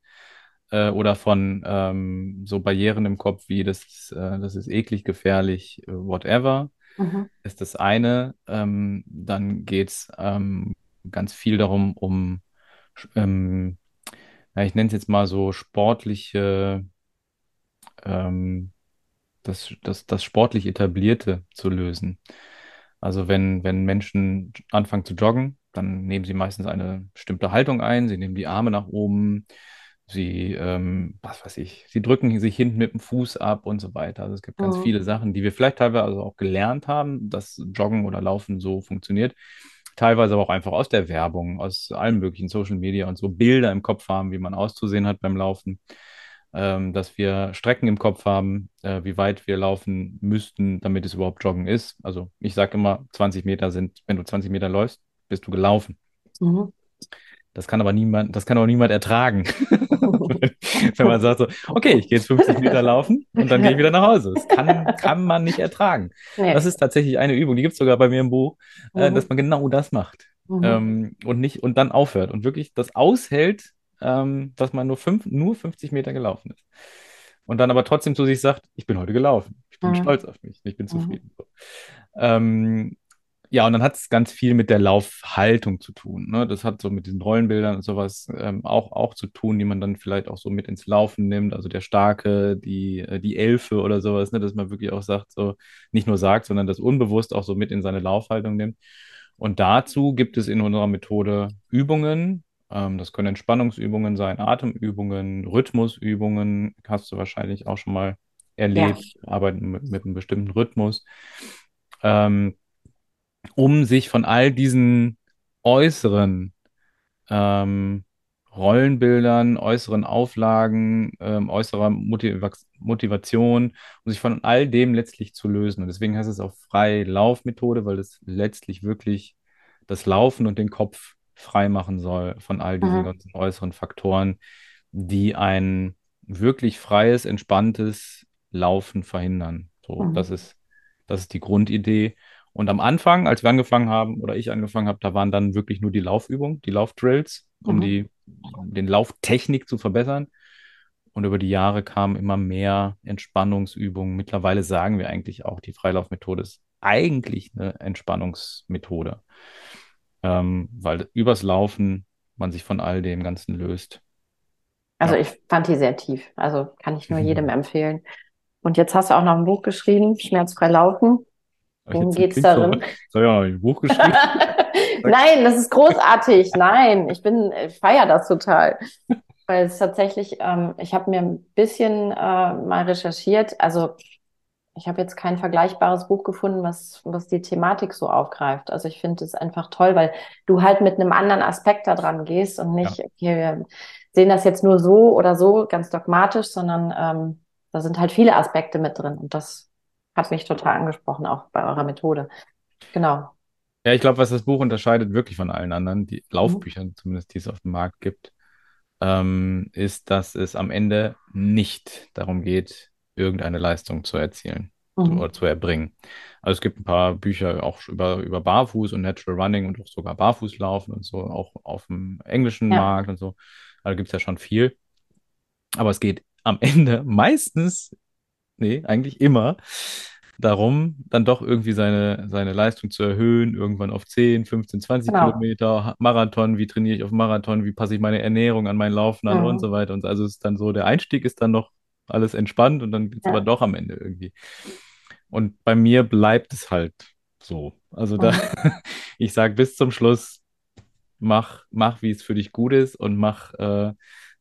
äh, oder von ähm, so Barrieren im Kopf wie das, ist, äh, das ist eklig, gefährlich, äh, whatever, mhm, ist das eine. Ähm, dann geht es ähm, ganz viel darum, um ähm, ja, ich nenne es jetzt mal so sportliche, ähm, das, das, das sportlich Etablierte zu lösen. Also wenn, wenn Menschen anfangen zu joggen, dann nehmen sie meistens eine bestimmte Haltung ein, sie nehmen die Arme nach oben, sie, ähm, was weiß ich, sie drücken sich hinten mit dem Fuß ab und so weiter. Also es gibt ganz mhm, viele Sachen, die wir vielleicht teilweise auch gelernt haben, dass Joggen oder Laufen so funktioniert. Teilweise aber auch einfach aus der Werbung, aus allen möglichen Social Media und so Bilder im Kopf haben, wie man auszusehen hat beim Laufen ähm, dass wir Strecken im Kopf haben, äh, wie weit wir laufen müssten, damit es überhaupt Joggen ist. Also ich sage immer, 20 Meter sind, wenn du 20 Meter läufst, bist du gelaufen. mhm. Das kann aber niemand, das kann auch niemand ertragen. Wenn man sagt so, okay, ich gehe jetzt 50 Meter laufen und dann gehe ich wieder nach Hause. Das kann, kann man nicht ertragen. Das Nee. ist tatsächlich eine Übung, die gibt es sogar bei mir im Buch, äh, dass Mhm, man genau das macht. mhm, Ähm, und nicht, und dann aufhört und wirklich das aushält, ähm, dass man nur, fünf, nur 50 Meter gelaufen ist. Und dann aber trotzdem zu sich sagt, ich bin heute gelaufen. Ich bin mhm, stolz auf mich. Ich bin mhm, zufrieden. Ähm, ja, und dann hat es ganz viel mit der Laufhaltung zu tun. Ne? Das hat so mit diesen Rollenbildern und sowas ähm, auch, auch zu tun, die man dann vielleicht auch so mit ins Laufen nimmt. Also der Starke, die, äh, die Elfe oder sowas, ne? Dass man wirklich auch sagt, so nicht nur sagt, sondern das unbewusst auch so mit in seine Laufhaltung nimmt. Und dazu gibt es in unserer Methode Übungen. Ähm, das können Entspannungsübungen sein, Atemübungen, Rhythmusübungen. Hast du wahrscheinlich auch schon mal ja. erlebt, arbeiten mit, mit einem bestimmten Rhythmus. Ähm, um sich von all diesen äußeren ähm, Rollenbildern, äußeren Auflagen, ähm, äußerer Motiva Motivation, um sich von all dem letztlich zu lösen. Und deswegen heißt es auch Freilaufmethode, weil es letztlich wirklich das Laufen und den Kopf frei machen soll von all diesen Mhm, ganzen äußeren Faktoren, die ein wirklich freies, entspanntes Laufen verhindern. So, das mhm, ist, das ist die Grundidee. Und am Anfang, als wir angefangen haben oder ich angefangen habe, da waren dann wirklich nur die Laufübungen, die Laufdrills, um mhm, die, den Lauftechnik zu verbessern. Und über die Jahre kamen immer mehr Entspannungsübungen. Mittlerweile sagen wir eigentlich auch, die Freilaufmethode ist eigentlich eine Entspannungsmethode, ähm, weil übers Laufen man sich von all dem Ganzen löst. Also Ja. ich fand die sehr tief. Also kann ich nur jedem empfehlen. Und jetzt hast du auch noch ein Buch geschrieben, Schmerzfrei laufen. Worum geht's Kind darin? so- noch ein Buch geschrieben. Nein, das ist großartig. Nein, ich bin, ich feiere das total. Weil es tatsächlich, ähm, ich habe mir ein bisschen äh, mal recherchiert. Also ich habe jetzt kein vergleichbares Buch gefunden, was, was die Thematik so aufgreift. Also ich finde es einfach toll, weil du halt mit einem anderen Aspekt da dran gehst und nicht, okay, wir sehen das jetzt nur so oder so, ganz dogmatisch, sondern ähm, da sind halt viele Aspekte mit drin. Und das hat mich total angesprochen, auch bei eurer Methode. Genau. Ja, ich glaube, was das Buch unterscheidet wirklich von allen anderen, die Laufbüchern zumindest, die es auf dem Markt gibt, ähm, ist, dass es am Ende nicht darum geht, irgendeine Leistung zu erzielen Mhm. oder zu erbringen. Also es gibt ein paar Bücher auch über, über Barfuß und Natural Running und auch sogar Barfußlaufen und so, auch auf dem englischen Ja. Markt und so. Also gibt es ja schon viel. Aber es geht am Ende meistens, nee, eigentlich immer darum, dann doch irgendwie seine, seine Leistung zu erhöhen, irgendwann auf 10, 15, 20 Genau. Kilometer, Marathon, wie trainiere ich auf Marathon, wie passe ich meine Ernährung an mein Laufen an Mhm. und so weiter. Und so. also es ist dann so, der Einstieg ist dann noch alles entspannt und dann geht es Ja. aber doch am Ende irgendwie. Und bei mir bleibt es halt so. Also da, Mhm. ich sage bis zum Schluss, mach, mach, wie es für dich gut ist und mach, äh,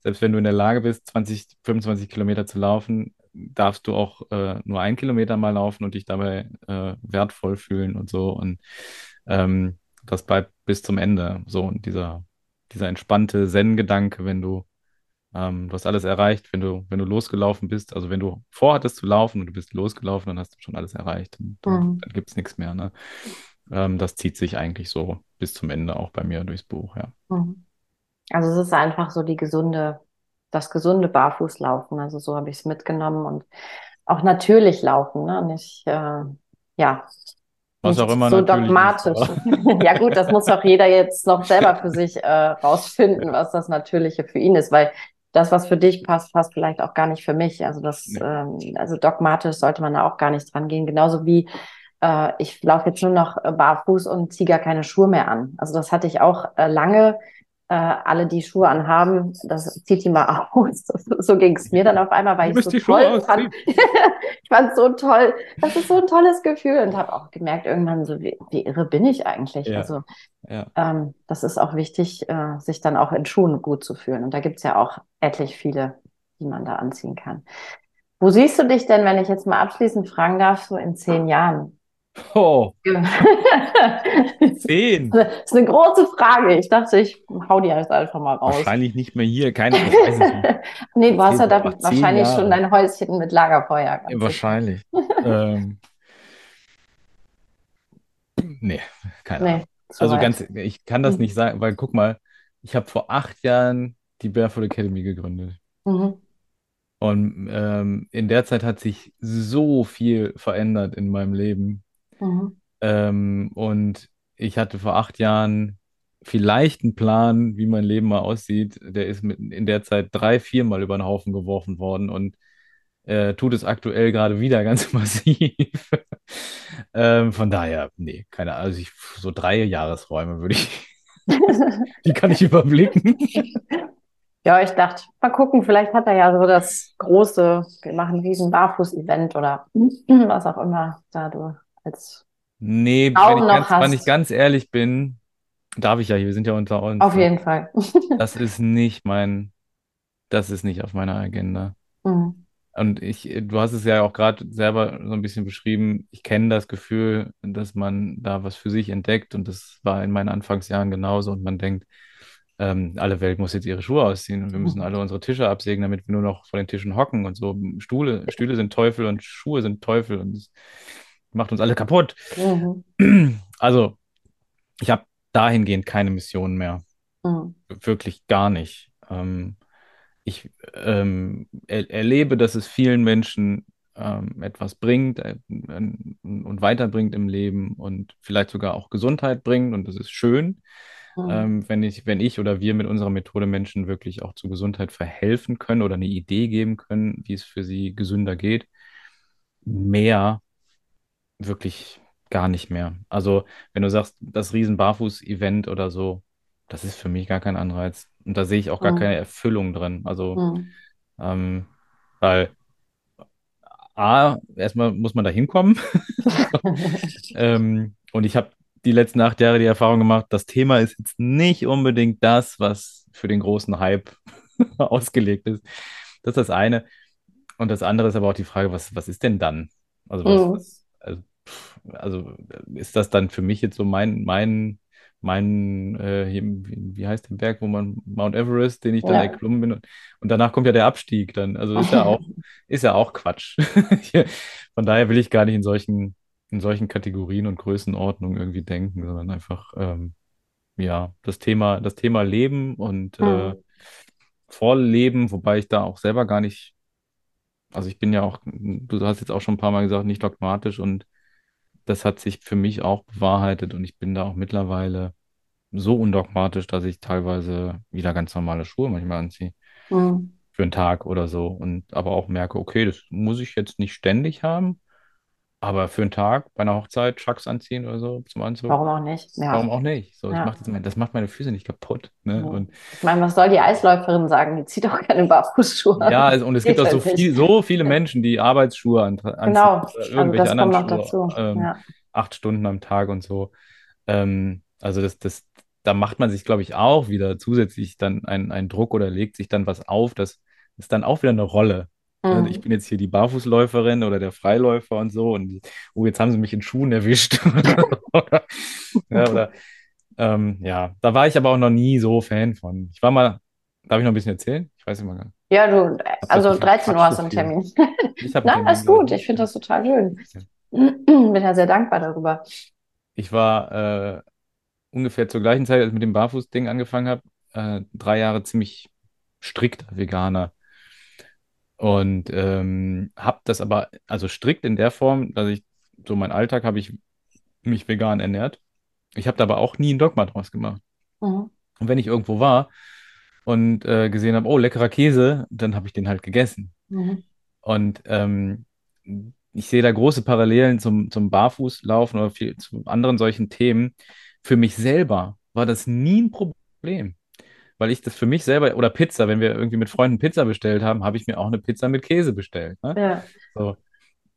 selbst wenn du in der Lage bist, 20, 25 Kilometer zu laufen, darfst du auch äh, nur ein Kilometer mal laufen und dich dabei äh, wertvoll fühlen und so. Und ähm, das bleibt bis zum Ende. So, und dieser, dieser entspannte Zen-Gedanke, wenn du, ähm, du hast alles erreicht, wenn du, wenn du losgelaufen bist, also wenn du vorhattest zu laufen und du bist losgelaufen, dann hast du schon alles erreicht. Und dann, Mhm. dann gibt es nichts mehr. Ne? Ähm, das zieht sich eigentlich so bis zum Ende auch bei mir durchs Buch, ja. Mhm. Also es ist einfach so die gesunde, das gesunde Barfußlaufen. Also so habe ich es mitgenommen und auch natürlich laufen, ne? Nicht, äh, ja, Was auch immer so dogmatisch. ist, Ja gut, das muss auch jeder jetzt noch selber für sich äh, rausfinden, was das Natürliche für ihn ist, weil das, was für dich passt, passt vielleicht auch gar nicht für mich. Also das, Nee. ähm, also dogmatisch sollte man da auch gar nicht dran gehen. Genauso wie äh, ich laufe jetzt nur noch äh, barfuß und ziehe gar keine Schuhe mehr an. Also das hatte ich auch äh, lange. Äh, alle, die Schuhe anhaben, das zieht die mal aus. So ging es mir dann auf einmal, weil Du ich so die Schuhe toll fand. ich fand es so toll. Das ist so ein tolles Gefühl und habe auch gemerkt irgendwann so, wie, wie irre bin ich eigentlich? Ja. Also Ja. ähm, das ist auch wichtig, äh, sich dann auch in Schuhen gut zu fühlen. Und da gibt's ja auch etlich viele, die man da anziehen kann. Wo siehst du dich denn, wenn ich jetzt mal abschließend fragen darf, so in zehn Jahren? Oh, das zehn. ist eine große Frage. Ich dachte, ich hau die jetzt einfach mal raus. Wahrscheinlich nicht mehr hier. Keine, nicht. Nee, du hast ja Zehn- dann ach, zehn wahrscheinlich Jahre. schon dein Häuschen mit Lagerfeuer. Wahrscheinlich. ähm, nee, keine Nee, Ahnung. Also weit. ganz, ich kann das Mhm. nicht sagen, weil guck mal, ich habe vor acht Jahren die Barefoot Academy gegründet. Mhm. Und ähm, in der Zeit hat sich so viel verändert in meinem Leben. Mhm. Ähm, und ich hatte vor acht Jahren vielleicht einen Plan, wie mein Leben mal aussieht. Der ist mit, in der Zeit drei, viermal über den Haufen geworfen worden und äh, tut es aktuell gerade wieder ganz massiv. Ähm, von daher, nee, keine Ahnung. Also ich, so drei Jahresräume würde ich, die kann ich überblicken. Ja, ich dachte, mal gucken, vielleicht hat er ja so das große, wir machen ein riesen Barfuß-Event oder was auch immer da als Nee, Traum wenn ich ganz, wenn hast. ich ganz ehrlich bin, darf ich ja, hier, wir sind ja unter uns. auf jeden Fall. Das ist nicht mein, das ist nicht auf meiner Agenda. Mhm. Und ich, du hast es ja auch gerade selber so ein bisschen beschrieben. Ich kenne das Gefühl, dass man da was für sich entdeckt. Und das war in meinen Anfangsjahren genauso. Und man denkt, ähm, alle Welt muss jetzt ihre Schuhe ausziehen und wir müssen alle unsere Tische absägen, damit wir nur noch vor den Tischen hocken und so. Stühle, Stühle sind Teufel und Schuhe sind Teufel und macht uns alle kaputt. Mhm. Also, ich habe dahingehend keine Mission mehr. Mhm. Wirklich gar nicht. Ähm, ich ähm, er, erlebe, dass es vielen Menschen ähm, etwas bringt äh, und weiterbringt im Leben und vielleicht sogar auch Gesundheit bringt und das ist schön, Mhm. ähm, wenn ich, wenn ich oder wir mit unserer Methode Menschen wirklich auch zur Gesundheit verhelfen können oder eine Idee geben können, wie es für sie gesünder geht. Mehr wirklich gar nicht mehr. Also, wenn du sagst, das Riesen-Barfuß-Event oder so, das ist für mich gar kein Anreiz. Und da sehe ich auch gar keine Mhm. Erfüllung drin. Also, Mhm. ähm, weil A, erstmal muss man da hinkommen. Ähm, und ich habe die letzten acht Jahre die Erfahrung gemacht, das Thema ist jetzt nicht unbedingt das, was für den großen Hype ausgelegt ist. Das ist das eine. Und das andere ist aber auch die Frage, was, was ist denn dann? Also was, Mhm. was, also, ist das dann für mich jetzt so mein, mein, mein, äh, hier, wie, heißt der Berg, wo man Mount Everest, den ich dann Ja. erklommen bin und, und danach kommt ja der Abstieg dann. Also ist ja auch, ist ja auch Quatsch. Von daher will ich gar nicht in solchen, in solchen Kategorien und Größenordnungen irgendwie denken, sondern einfach, ähm, ja, das Thema, das Thema Leben und äh, Mhm. Vorleben, wobei ich da auch selber gar nicht also ich bin ja auch, du hast jetzt auch schon ein paar Mal gesagt, nicht dogmatisch und das hat sich für mich auch bewahrheitet und ich bin da auch mittlerweile so undogmatisch, dass ich teilweise wieder ganz normale Schuhe manchmal anziehe Mhm. für einen Tag oder so und aber auch merke, okay, das muss ich jetzt nicht ständig haben, aber für einen Tag bei einer Hochzeit Chucks anziehen oder so zum Anzug, Warum auch nicht? warum Ja. auch nicht? So, das macht, Ja. jetzt, das macht meine Füße nicht kaputt, ne? Und Ich meine, was soll die Eisläuferin sagen? Die zieht doch keine Barfußschuhe Ja, an. also, und es gibt Geht auch so halt viel, so viele Menschen, die Arbeitsschuhe an, anziehen Genau. Also irgendwelche das anderen kommt noch Schuhe, dazu. ähm, Ja. acht Stunden am Tag und so. Ähm, also das, das, da macht man sich, glaube ich, auch wieder zusätzlich dann einen, einen Druck oder legt sich dann was auf. Das ist dann auch wieder eine Rolle. Ne? Ich Mhm. bin jetzt hier die Barfußläuferin oder der Freiläufer und so und oh, jetzt haben sie mich in Schuhen erwischt. Oder, ja, oder ähm, ja, da war ich aber auch noch nie so Fan von. Ich war mal, darf ich noch ein bisschen erzählen? Ich weiß immer gar nicht. Ja, du, Ich also das 13 Uhr hast du einen. Termin. Ich Nein, einen alles Termin gut. Ich finde das total schön. Ja. Bin ja sehr dankbar darüber. Ich war äh, ungefähr zur gleichen Zeit, als ich mit dem Barfuß-Ding angefangen habe, äh, drei Jahre ziemlich strikter Veganer. Und ähm, habe das aber, also strikt in der Form, dass ich, so mein Alltag habe ich mich vegan ernährt. Ich habe da aber auch nie ein Dogma draus gemacht. Mhm. Und wenn ich irgendwo war und äh, gesehen habe, oh, leckerer Käse, dann habe ich den halt gegessen. Mhm. Und ähm, ich sehe da große Parallelen zum, zum Barfußlaufen oder viel, zu anderen solchen Themen. Für mich selber war das nie ein Problem, weil ich das für mich selber, oder Pizza, wenn wir irgendwie mit Freunden Pizza bestellt haben, habe ich mir auch eine Pizza mit Käse bestellt. Ne? Ja. So,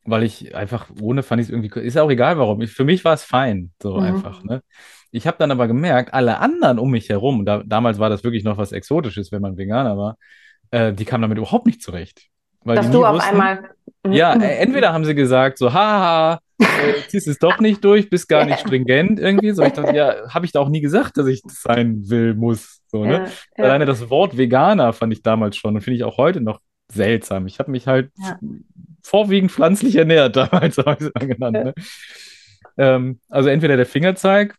weil ich einfach, ohne fand ich es irgendwie, ist auch egal warum. Ich, für mich war es fein, so einfach. Mhm. Ne? Ich habe dann aber gemerkt, alle anderen um mich herum, und da, damals war das wirklich noch was Exotisches, wenn man Veganer war, äh, die kamen damit überhaupt nicht zurecht. Weil die Dass du auf wussten, einmal. ja, äh, entweder haben sie gesagt, so, haha, äh, ziehst es doch nicht durch, bist gar nicht stringent irgendwie. So, ich dachte, ja, habe ich da auch nie gesagt, dass ich das sein will, muss. So, ne? Ja, Alleine ja, das Wort Veganer fand ich damals schon und finde ich auch heute noch seltsam. Ich habe mich halt ja. vorwiegend pflanzlich ernährt, damals habe ich es mal genannt. Ne? Ähm, also entweder der Fingerzeig,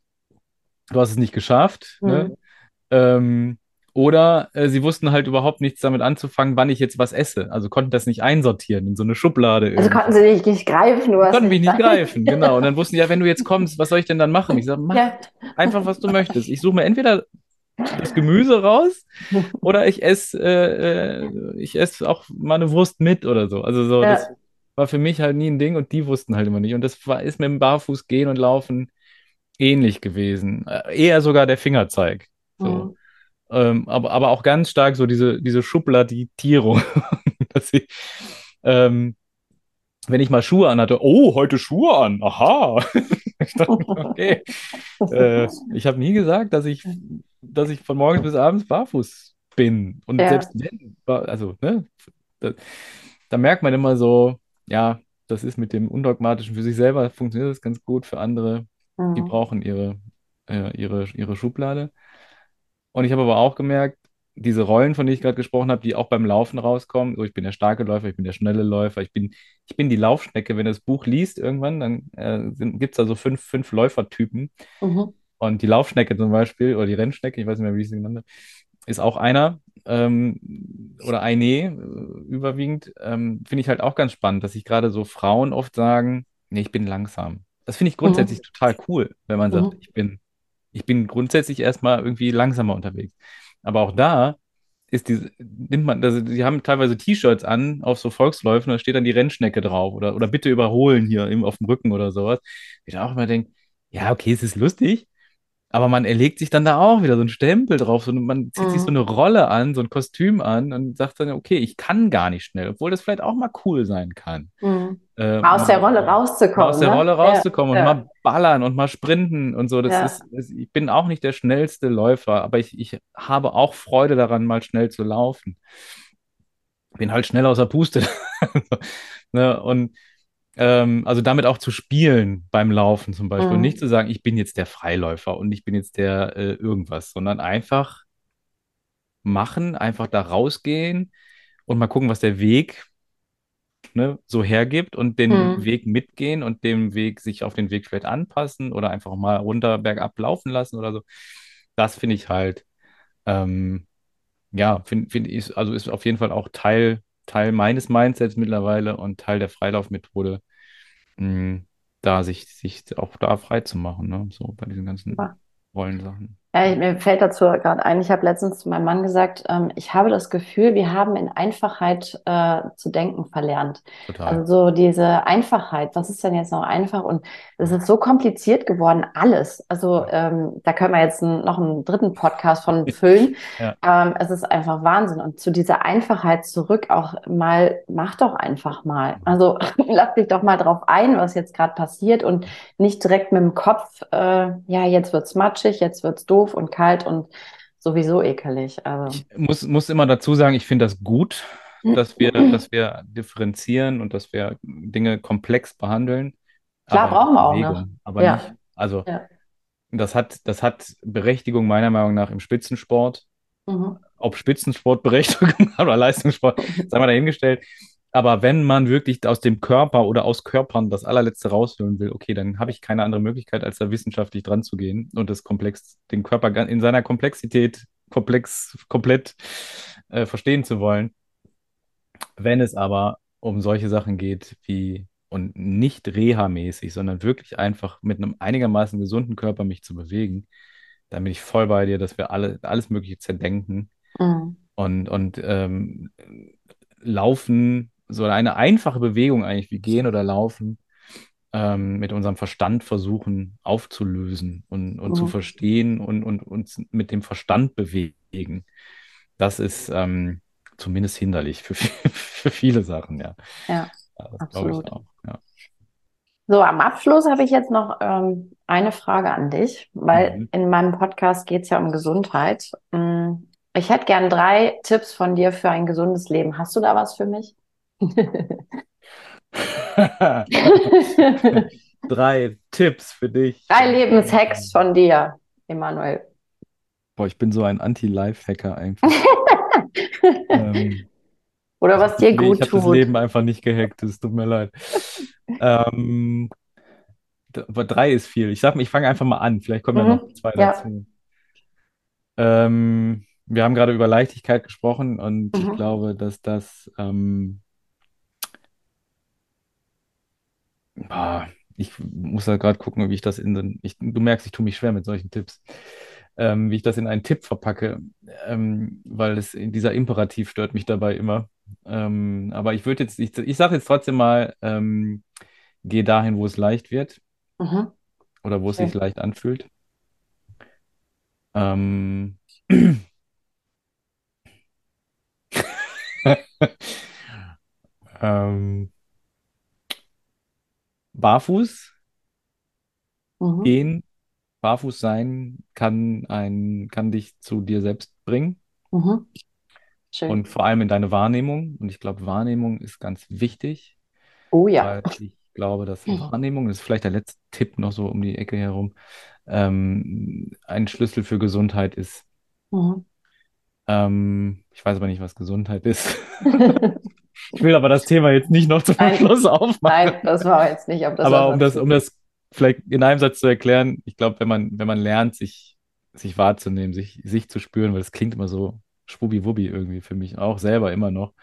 du hast es nicht geschafft, ne? Mhm. Ähm, oder äh, sie wussten halt überhaupt nichts damit anzufangen, wann ich jetzt was esse. Also konnten das nicht einsortieren in so eine Schublade Also konnten irgendwie. sie dich nicht greifen, du konnten mich nicht. greifen, genau. Und dann wussten die, ja, wenn du jetzt kommst, was soll ich denn dann machen? Ich sage, mach Ja. einfach, was du möchtest. Ich suche mir entweder das Gemüse raus oder ich esse äh, äh, ich esse auch mal eine Wurst mit oder so. Also so, das Ja. war für mich halt nie ein Ding und die wussten halt immer nicht. Und das war, ist mit dem Barfuß gehen und laufen ähnlich gewesen. Äh, eher sogar der Fingerzeig. So. Mhm. Ähm, aber, aber auch ganz stark so diese, diese Schubladitierung. dass ich, ähm, wenn ich mal Schuhe anhatte, oh, heute Schuhe an, aha. Ich dachte, okay. Äh, ich habe nie gesagt, dass ich, dass ich von morgens bis abends barfuß bin. Und Ja. selbst wenn, also, ne, da, da merkt man immer so, ja, das ist mit dem Undogmatischen für sich selber funktioniert das ganz gut, für andere, die Mhm. brauchen ihre, äh, ihre, ihre Schublade. Und ich habe aber auch gemerkt, diese Rollen, von denen ich gerade gesprochen habe, die auch beim Laufen rauskommen, so ich bin der starke Läufer, ich bin der schnelle Läufer, ich bin, ich bin die Laufschnecke. Wenn du das Buch liest irgendwann, dann äh, gibt es da so fünf, fünf Läufertypen. Mhm. Und die Laufschnecke zum Beispiel, oder die Rennschnecke, ich weiß nicht mehr, wie ich sie genannt habe, ist auch einer, ähm, oder eine, äh, überwiegend, ähm, finde ich halt auch ganz spannend, dass sich gerade so Frauen oft sagen, nee, ich bin langsam. Das finde ich grundsätzlich Mhm. total cool, wenn man sagt, Mhm. ich bin, ich bin grundsätzlich erstmal irgendwie langsamer unterwegs. Aber auch da ist diese, nimmt man, also die haben teilweise T-Shirts an auf so Volksläufen, da steht dann die Rennschnecke drauf oder, oder bitte überholen hier eben auf dem Rücken oder sowas. Ich da auch immer denke, ja, okay, es ist lustig, aber man erlegt sich dann da auch wieder so einen Stempel drauf. So, man zieht sich so Mhm. eine Rolle an, so ein Kostüm an und sagt dann, okay, ich kann gar nicht schnell, obwohl das vielleicht auch mal cool sein kann. Mhm. Äh, aus der Rolle mal aus rauszukommen, der ne? Rolle Ja, rauszukommen und ja, mal ballern und mal sprinten und so. Das ja. ist, das, ich bin auch nicht der schnellste Läufer, aber ich, ich habe auch Freude daran, mal schnell zu laufen. Bin halt schnell aus der Puste. Ne? Und ähm, also damit auch zu spielen beim Laufen zum Beispiel und nicht Mhm. zu sagen, ich bin jetzt der Freiläufer und ich bin jetzt der äh, irgendwas, sondern einfach machen, einfach da rausgehen und mal gucken, was der Weg ne, so hergibt und den Mhm. Weg mitgehen und dem Weg sich auf den Weg vielleicht anpassen oder einfach mal runter bergab laufen lassen oder so. Das finde ich halt, ähm, ja, finde find ich, also ist auf jeden Fall auch Teil, Teil meines Mindsets mittlerweile und Teil der Freilaufmethode, mh, da sich, sich auch da frei zu machen, ne? So bei diesen ganzen Ja. Rollensachen. Ja, mir fällt dazu gerade ein, ich habe letztens zu meinem Mann gesagt, ähm, ich habe das Gefühl, wir haben in Einfachheit äh, zu denken verlernt. total. Also so diese Einfachheit, was ist denn jetzt noch einfach? Und es ist so kompliziert geworden, alles. Also ähm, da können wir jetzt n- noch einen dritten Podcast von füllen. Ja, Ähm, es ist einfach Wahnsinn. Und zu dieser Einfachheit zurück auch mal, mach doch einfach mal. Also lass dich doch mal drauf ein, was jetzt gerade passiert und nicht direkt mit dem Kopf, äh, ja, jetzt wird's matschig, jetzt wird's doof und kalt und sowieso ekelig. Also, ich muss, muss immer dazu sagen, ich finde das gut, dass wir, dass wir differenzieren und dass wir Dinge komplex behandeln, klar, aber nicht brauchen wir auch. Bewegung, aber nicht, Ja, also ja. das hat, das hat Berechtigung meiner Meinung nach im Spitzensport. Mhm. Ob Spitzensport Berechtigung hat oder Leistungssport, sei mal dahingestellt. Aber wenn man wirklich aus dem Körper oder aus Körpern das allerletzte rausholen will, okay, dann habe ich keine andere Möglichkeit, als da wissenschaftlich dran zu gehen und das komplex, den Körper in seiner Komplexität komplex, komplett äh, verstehen zu wollen. Wenn es aber um solche Sachen geht wie und nicht reha-mäßig, sondern wirklich einfach mit einem einigermaßen gesunden Körper mich zu bewegen, dann bin ich voll bei dir, dass wir alle alles Mögliche zerdenken Mhm. und, und ähm, Laufen, so eine einfache Bewegung eigentlich wie gehen oder laufen, ähm, mit unserem Verstand versuchen aufzulösen und, und zu Mhm. verstehen und, und uns mit dem Verstand bewegen. Das ist ähm, zumindest hinderlich für, für viele Sachen, ja. Ja, das glaube ich absolut. auch. Ja. So, am Abschluss habe ich jetzt noch ähm, eine Frage an dich, weil Mhm. in meinem Podcast geht es ja um Gesundheit. Mm, Ich hätte gern drei Tipps von dir für ein gesundes Leben. Hast du da was für mich? Drei Tipps für dich. Drei Lebenshacks von dir, Emanuel. Boah, ich bin so ein Anti-Life-Hacker einfach. ähm, Oder ich was habe dir das, Le- ich gut hab das tut. Leben einfach nicht gehackt, es tut mir leid. Ähm, aber drei ist viel. Ich sag mal, ich fange einfach mal an. Vielleicht kommen ja noch Mhm. zwei Ja. dazu. Ähm, wir haben gerade über Leichtigkeit gesprochen und ich Mhm. glaube, dass das, ähm, ah, ich muss da gerade gucken, wie ich das in den, ich, du merkst, ich tue mich schwer mit solchen Tipps, ähm, wie ich das in einen Tipp verpacke, ähm, weil es, dieser Imperativ stört mich dabei immer. Ähm, aber ich würde jetzt, ich, ich sage jetzt trotzdem mal, ähm, geh dahin, wo es leicht wird Mhm. oder wo es sich Schön. leicht anfühlt. Ähm, ähm, barfuß Mhm. gehen, barfuß sein kann ein, kann dich zu dir selbst bringen Mhm. Und vor allem in deine Wahrnehmung. Und ich glaube, Wahrnehmung ist ganz wichtig, Oh ja. ich glaube, dass Wahrnehmung, das ist vielleicht der letzte Tipp noch so um die Ecke herum, ähm, ein Schlüssel für Gesundheit ist. Mhm. Ähm, ich weiß aber nicht, was Gesundheit ist. Ich will aber das Thema jetzt nicht noch zum Nein. Schluss aufmachen. Nein, das war jetzt nicht, ob das Aber um das, um das vielleicht in einem Satz zu erklären, ich glaube, wenn man, wenn man lernt, sich, sich wahrzunehmen, sich, sich zu spüren, weil es klingt immer so schwubbi-wubbi irgendwie für mich, auch selber immer noch.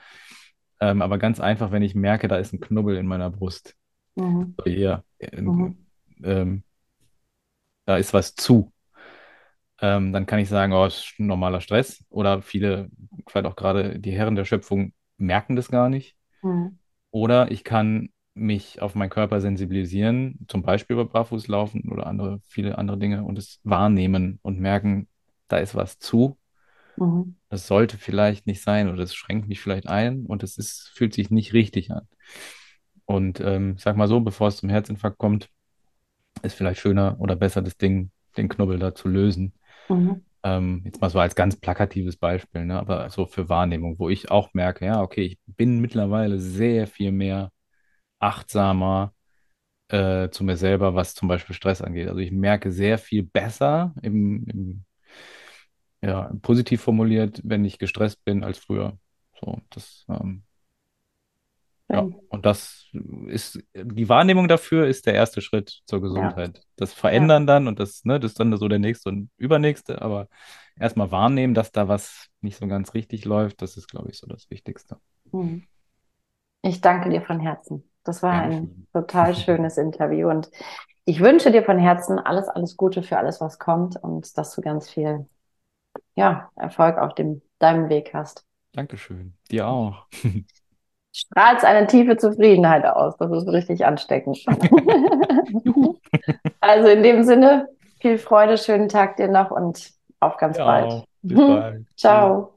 Ähm, aber ganz einfach, wenn ich merke, da ist ein Knubbel in meiner Brust, Mhm. so eher, äh, Mhm. ähm, da ist was zu, ähm, dann kann ich sagen, oh, ist ein normaler Stress. Oder viele, vielleicht auch gerade die Herren der Schöpfung, merken das gar nicht. Mhm. Oder ich kann mich auf meinen Körper sensibilisieren, zum Beispiel über Barfußlaufen oder andere, viele andere Dinge und es wahrnehmen und merken, da ist was zu. Mhm. Das sollte vielleicht nicht sein oder es schränkt mich vielleicht ein und es ist, fühlt sich nicht richtig an. Und ähm, sag mal so, bevor es zum Herzinfarkt kommt, ist vielleicht schöner oder besser, das Ding, den Knubbel da zu lösen. Mhm. Ähm, jetzt mal so als ganz plakatives Beispiel, ne? aber so für Wahrnehmung, wo ich auch merke, ja, okay, ich bin mittlerweile sehr viel mehr achtsamer äh, zu mir selber, was zum Beispiel Stress angeht. Also ich merke sehr viel besser im, im ja, positiv formuliert, wenn ich gestresst bin als früher. So, das, ähm, ja, und das ist, die Wahrnehmung dafür ist der erste Schritt zur Ja, Gesundheit. Das ja. Verändern dann und das, ne, das ist dann so der nächste und übernächste, aber erstmal wahrnehmen, dass da was nicht so ganz richtig läuft, das ist, glaube ich, so das Wichtigste. Mhm. Ich danke dir von Herzen. Das war ein total schönes Interview und ich wünsche dir von Herzen alles, alles Gute für alles, was kommt und dass du ganz viel, ja, Erfolg auf dem, deinem Weg hast. Dankeschön. Dir auch. Strahlst eine tiefe Zufriedenheit aus. Das ist richtig ansteckend. Also in dem Sinne, viel Freude, schönen Tag dir noch und auf ganz Ja, bald. bis bald. Ciao.